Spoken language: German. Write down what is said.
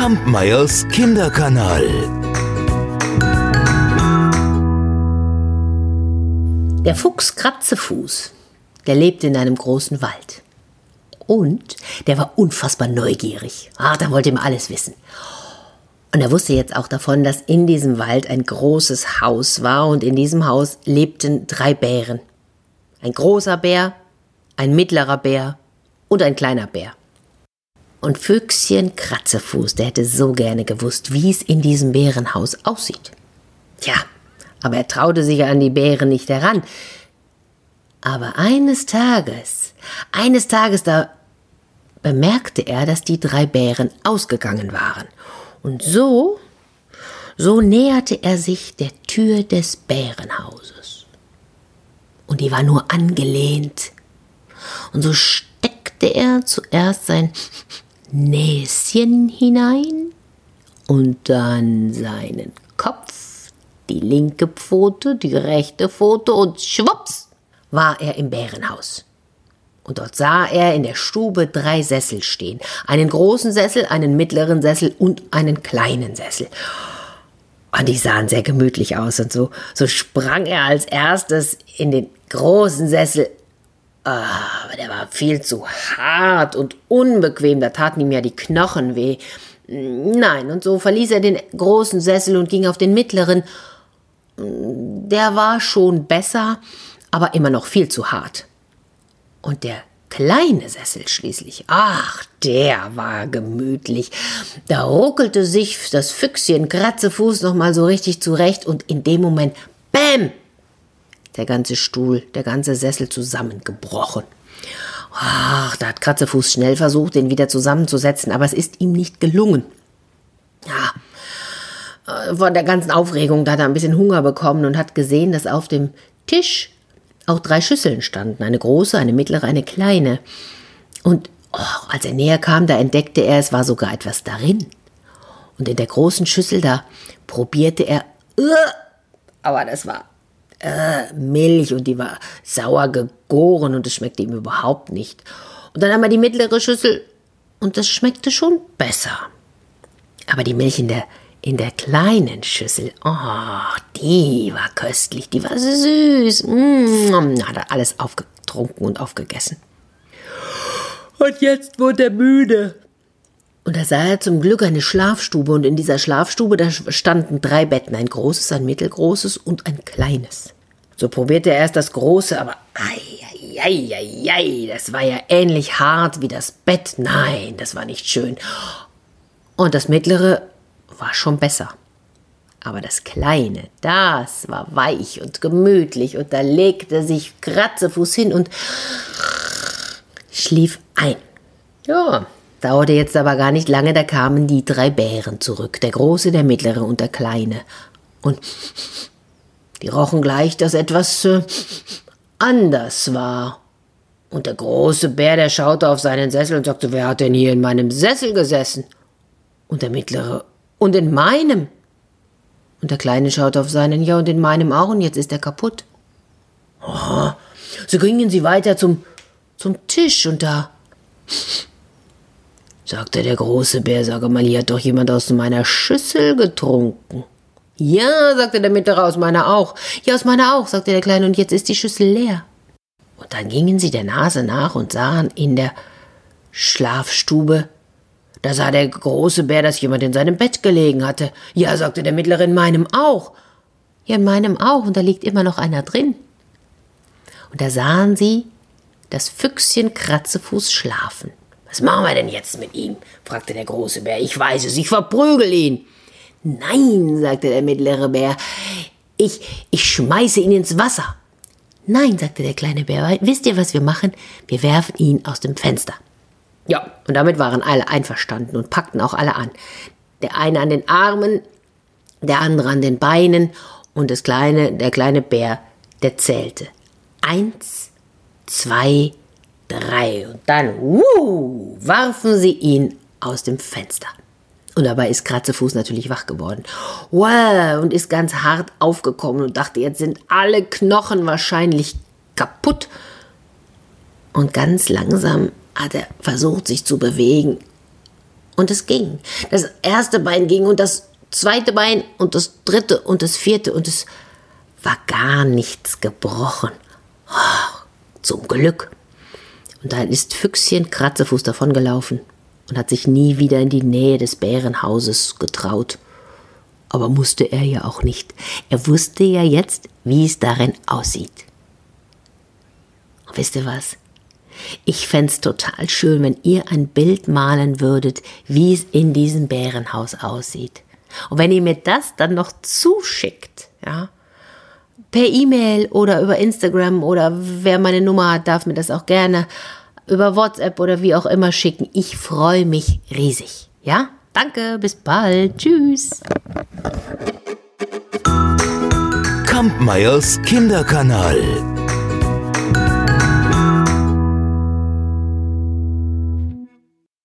Kampmeyers Kinderkanal. Der Fuchs Kratzefuß, der lebte in einem großen Wald. Und der war unfassbar neugierig. Ach, da wollte ihm alles wissen. Und er wusste jetzt auch davon, dass in diesem Wald ein großes Haus war und in diesem Haus lebten drei Bären. Ein großer Bär, ein mittlerer Bär und ein kleiner Bär. Und Füchschen Kratzefuß, der hätte so gerne gewusst, wie es in diesem Bärenhaus aussieht. Tja, aber er traute sich an die Bären nicht heran. Aber eines Tages, eines Tages, da bemerkte er, dass die drei Bären ausgegangen waren. Und so, so näherte er sich der Tür des Bärenhauses. Und die war nur angelehnt. Und so steckte er zuerst sein Näschen hinein und dann seinen Kopf, die linke Pfote, die rechte Pfote und schwupps war er im Bärenhaus. Und dort sah er in der Stube drei Sessel stehen. Einen großen Sessel, einen mittleren Sessel und einen kleinen Sessel. Und die sahen sehr gemütlich aus. Und so, so sprang er als erstes in den großen Sessel. Aber der war viel zu hart und unbequem. Da taten ihm ja die Knochen weh. Nein, und so verließ er den großen Sessel und ging auf den mittleren. Der war schon besser, aber immer noch viel zu hart. Und der kleine Sessel schließlich, ach, der war gemütlich. Da ruckelte sich das Füchschen Kratzefuß noch mal so richtig zurecht und in dem Moment, bäm, der ganze Stuhl, der ganze Sessel zusammengebrochen. Ach, da hat Kratzefuß schnell versucht, den wieder zusammenzusetzen, aber es ist ihm nicht gelungen. Ja, äh, von der ganzen Aufregung, da hat er ein bisschen Hunger bekommen und hat gesehen, dass auf dem Tisch auch drei Schüsseln standen, eine große, eine mittlere, eine kleine. Und oh, als er näher kam, da entdeckte er, es war sogar etwas darin. Und in der großen Schüssel, da probierte er, uh, aber das war uh, Milch und die war sauer gegoren und es schmeckte ihm überhaupt nicht. Und dann haben wir die mittlere Schüssel und das schmeckte schon besser. Aber die Milch in der in der kleinen Schüssel, oh, die war köstlich, die war süß. Mm, hat er alles aufgetrunken und aufgegessen. Und jetzt wurde er müde. Und da sah er zum Glück eine Schlafstube und in dieser Schlafstube, da standen drei Betten, ein großes, ein mittelgroßes und ein kleines. So probierte er erst das große, aber ei, das war ja ähnlich hart wie das Bett. Nein, das war nicht schön. Und das mittlere war schon besser. Aber das Kleine, das war weich und gemütlich und da legte sich Kratzefuß hin und schlief ein. Ja, dauerte jetzt aber gar nicht lange, da kamen die drei Bären zurück, der Große, der Mittlere und der Kleine. Und die rochen gleich, dass etwas äh, anders war. Und der große Bär, der schaute auf seinen Sessel und sagte, wer hat denn hier in meinem Sessel gesessen? Und der mittlere, und in meinem. Und der Kleine schaut auf seinen, ja, und in meinem auch, und jetzt ist er kaputt. Oh, so gingen sie weiter zum, zum Tisch, und da sagte der große Bär, sage mal, hier hat doch jemand aus meiner Schüssel getrunken. Ja, sagte der Mittlere, aus meiner auch. Ja, aus meiner auch, sagte der Kleine, und jetzt ist die Schüssel leer. Und dann gingen sie der Nase nach und sahen in der Schlafstube da sah der große Bär, dass jemand in seinem Bett gelegen hatte. Ja, sagte der mittlere, in meinem auch. Ja, in meinem auch, und da liegt immer noch einer drin. Und da sahen sie das Füchschen Kratzefuß schlafen. Was machen wir denn jetzt mit ihm? fragte der große Bär. Ich weiß es, ich verprügel ihn. Nein, sagte der mittlere Bär, ich, ich schmeiße ihn ins Wasser. Nein, sagte der kleine Bär, wisst ihr, was wir machen? Wir werfen ihn aus dem Fenster. Ja, und damit waren alle einverstanden und packten auch alle an. Der eine an den Armen, der andere an den Beinen und das kleine, der kleine Bär, der zählte. Eins, zwei, drei. Und dann, wuh, warfen sie ihn aus dem Fenster. Und dabei ist Kratzefuß natürlich wach geworden. Wow, und ist ganz hart aufgekommen und dachte, jetzt sind alle Knochen wahrscheinlich kaputt. Und ganz langsam hat er versucht, sich zu bewegen. Und es ging. Das erste Bein ging und das zweite Bein und das dritte und das vierte und es war gar nichts gebrochen. Oh, zum Glück. Und dann ist Füchschen Kratzefuß davongelaufen und hat sich nie wieder in die Nähe des Bärenhauses getraut. Aber musste er ja auch nicht. Er wusste ja jetzt, wie es darin aussieht. Und wisst ihr was? Ich fände total schön, wenn ihr ein Bild malen würdet, wie es in diesem Bärenhaus aussieht. Und wenn ihr mir das dann noch zuschickt, ja, per E-Mail oder über Instagram oder wer meine Nummer hat, darf mir das auch gerne über WhatsApp oder wie auch immer schicken. Ich freue mich riesig. Ja? Danke, bis bald. Tschüss. Kampmeyers Kinderkanal.